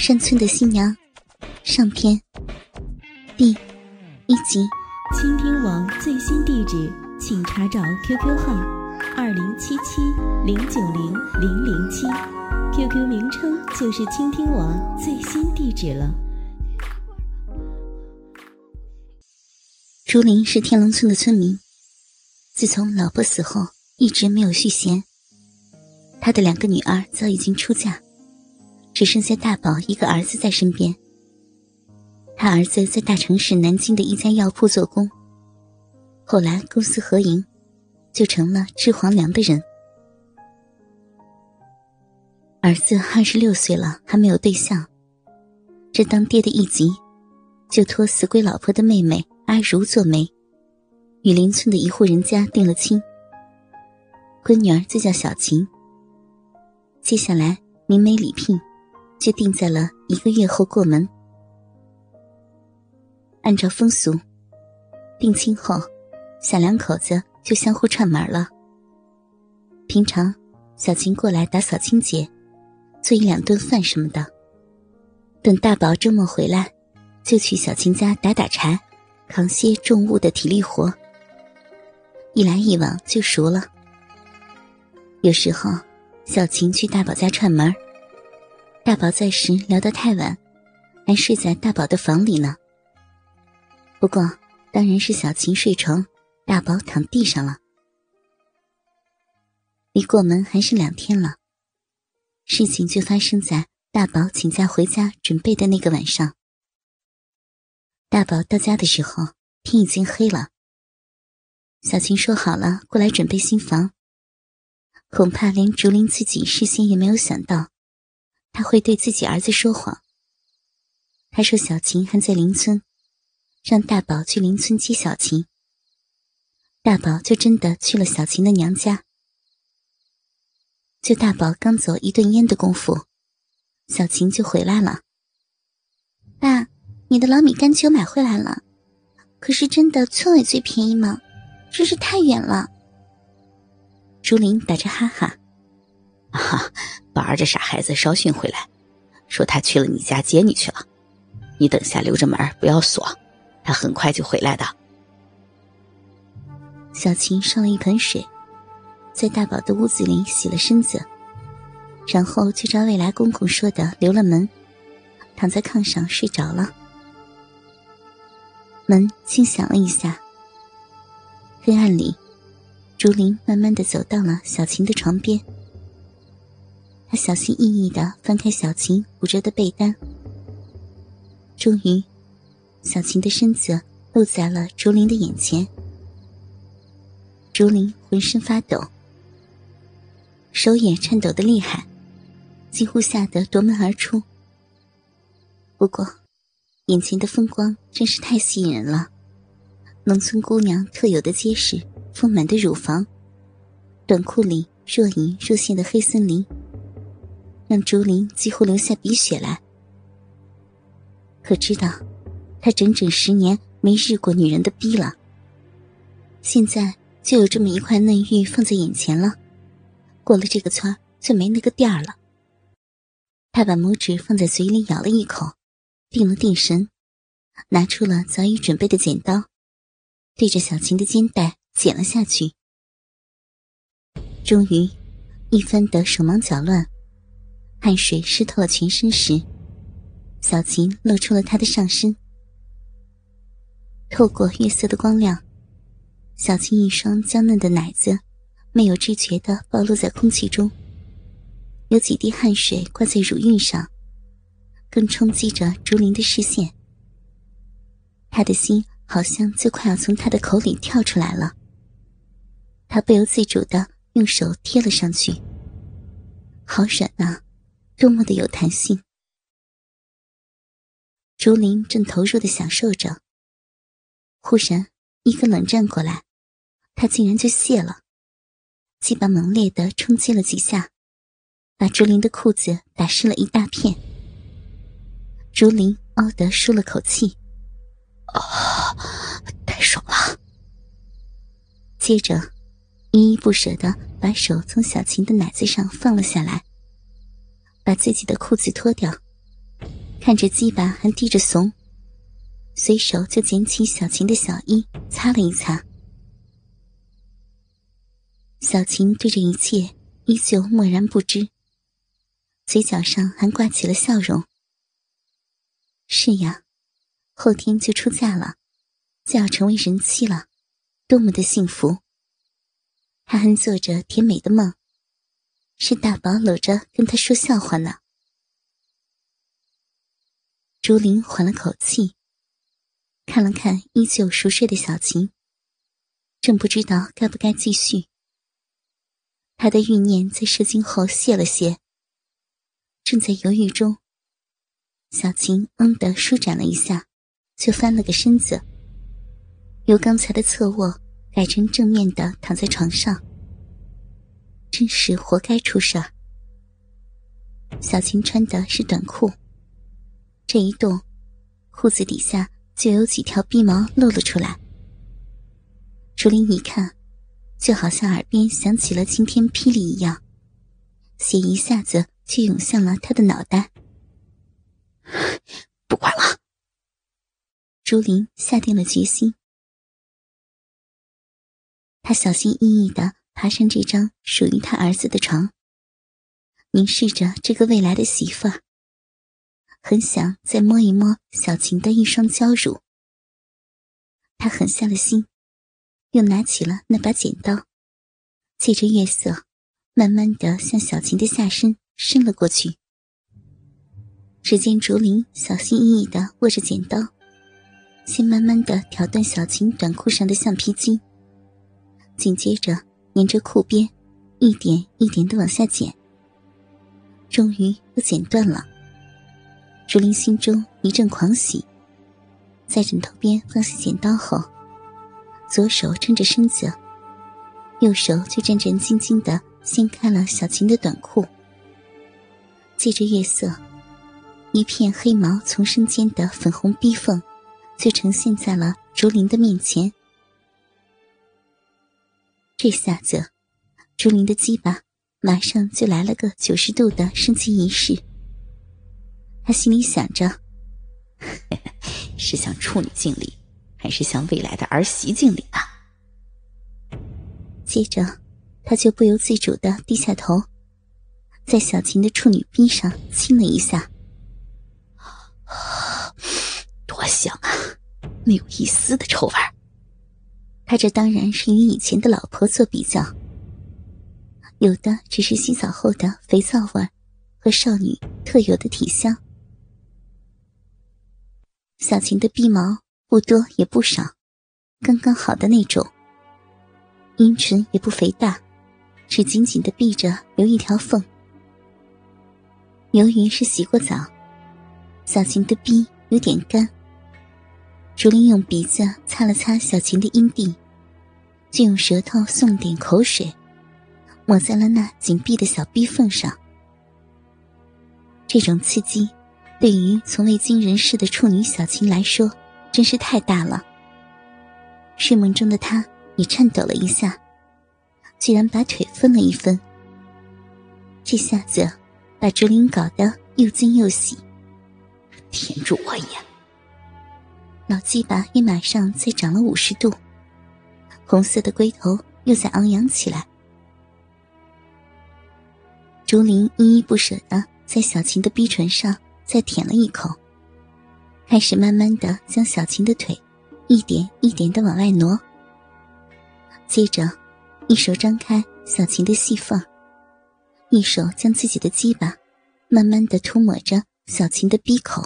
山村的新娘上篇第一集。倾听网最新地址，请查找 QQ 号二零七七零九零零零七，QQ 名称就是倾听网最新地址了。竹林是天龙村的村民，自从老婆死后，一直没有续弦。他的两个女儿早已经出嫁。只剩下大宝一个儿子在身边。他儿子在大城市南京的一家药铺做工，后来公私合营，就成了治黄粮的人。儿子二十六岁了，还没有对象，这当爹的一急，就托死鬼老婆的妹妹阿如做媒，与邻村的一户人家定了亲。闺女儿就叫小琴。接下来明媒礼聘。就定在了一个月后过门。按照风俗，定亲后，小两口子就相互串门了。平常，小琴过来打扫清洁，做一两顿饭什么的。等大宝周末回来，就去小琴家打打柴，扛些重物的体力活。一来一往就熟了。有时候，小琴去大宝家串门大宝在时聊得太晚，还睡在大宝的房里呢。不过，当然是小琴睡床，大宝躺地上了。离过门还是两天了，事情就发生在大宝请假回家准备的那个晚上。大宝到家的时候，天已经黑了。小琴说好了过来准备新房，恐怕连竹林自己事先也没有想到。他会对自己儿子说谎。他说小琴还在邻村，让大宝去邻村接小琴。大宝就真的去了小琴的娘家。就大宝刚走一顿烟的功夫，小琴就回来了。爸，你的老米干球买回来了，可是真的村委最便宜吗？真是太远了。竹林打着哈哈。哈，宝儿这傻孩子捎讯回来，说他去了你家接你去了。你等下留着门，不要锁，他很快就回来的。小琴上了一盆水，在大宝的屋子里洗了身子，然后就照未来公公说的留了门，躺在炕上睡着了。门轻响了一下，黑暗里，竹林慢慢的走到了小琴的床边。他小心翼翼的翻开小琴捂着的被单，终于，小琴的身子露在了竹林的眼前。竹林浑身发抖，手也颤抖的厉害，几乎吓得夺门而出。不过，眼前的风光真是太吸引人了，农村姑娘特有的结实丰满的乳房，短裤里若隐若现的黑森林。让竹林几乎流下鼻血来。可知道，他整整十年没日过女人的逼了。现在就有这么一块嫩玉放在眼前了，过了这个村就没那个店儿了。他把拇指放在嘴里咬了一口，定了定神，拿出了早已准备的剪刀，对着小琴的肩带剪了下去。终于，一番的手忙脚乱。汗水湿透了全身时，小琴露出了她的上身。透过月色的光亮，小琴一双娇嫩的奶子没有知觉的暴露在空气中，有几滴汗水挂在乳晕上，更冲击着竹林的视线。他的心好像就快要从他的口里跳出来了，他不由自主的用手贴了上去，好软啊！多么的有弹性！竹林正投入的享受着，忽然一个冷战过来，他竟然就泄了，鸡巴猛烈的冲击了几下，把竹林的裤子打湿了一大片。竹林嗷的舒了口气，啊，太爽了！接着，依依不舍的把手从小琴的奶子上放了下来。把自己的裤子脱掉，看着鸡巴还滴着怂，随手就捡起小琴的小衣擦了一擦。小琴对这一切依旧漠然不知，嘴角上还挂起了笑容。是呀，后天就出嫁了，就要成为人妻了，多么的幸福！他还做着甜美的梦，是大宝搂着跟他说笑话呢。竹林缓了口气，看了看依旧熟睡的小琴，正不知道该不该继续。他的欲念在射精后泄了些，正在犹豫中。小琴“嗯”的舒展了一下，就翻了个身子，由刚才的侧卧改成正面的躺在床上。真是活该出事儿。小琴穿的是短裤，这一动，裤子底下就有几条逼毛露了出来。竹林一看，就好像耳边响起了晴天霹雳一样，血一下子就涌向了他的脑袋。不管了，竹林下定了决心。他小心翼翼的爬上这张属于他儿子的床，凝视着这个未来的媳妇儿，很想再摸一摸小琴的一双娇乳。他狠下了心，又拿起了那把剪刀，借着月色，慢慢的向小琴的下身伸了过去。只见竹林小心翼翼的握着剪刀，先慢慢的挑断小琴短裤上的橡皮筋，紧接着沿着裤边，一点一点的往下剪。终于都剪断了。竹林心中一阵狂喜，在枕头边放下剪刀后，左手撑着身子，右手却战战兢兢的掀开了小琴的短裤，借着月色。一片黑毛丛生间的粉红逼缝，就呈现在了竹林的面前。这下子，竹林的鸡巴马上就来了个九十度的升级仪式。他心里想着：是向处女敬礼，还是向未来的儿媳敬礼呢？接着，他就不由自主的低下头，在小琴的处女臂上亲了一下。多香啊，没有一丝的臭味儿他这当然是与以前的老婆做比较，有的只是洗澡后的肥皂味和少女特有的体香。小琴的鼻毛不多也不少，刚刚好的那种。阴唇也不肥大，只紧紧的闭着，留一条缝。由于是洗过澡。小琴的鼻有点干，竹林用鼻子擦了擦小琴的阴蒂，就用舌头送点口水，抹在了那紧闭的小逼缝上。这种刺激，对于从未经人事的处女小琴来说，真是太大了。睡梦中的她也颤抖了一下，居然把腿分了一分。这下子，把竹林搞得又惊又喜。舔住我也！老鸡巴也马上再长了五十度，红色的龟头又在昂扬起来。竹林依依不舍的在小琴的逼唇上再舔了一口，开始慢慢的将小琴的腿一点一点的往外挪。接着，一手张开小琴的细缝，一手将自己的鸡巴慢慢的涂抹着小琴的逼口。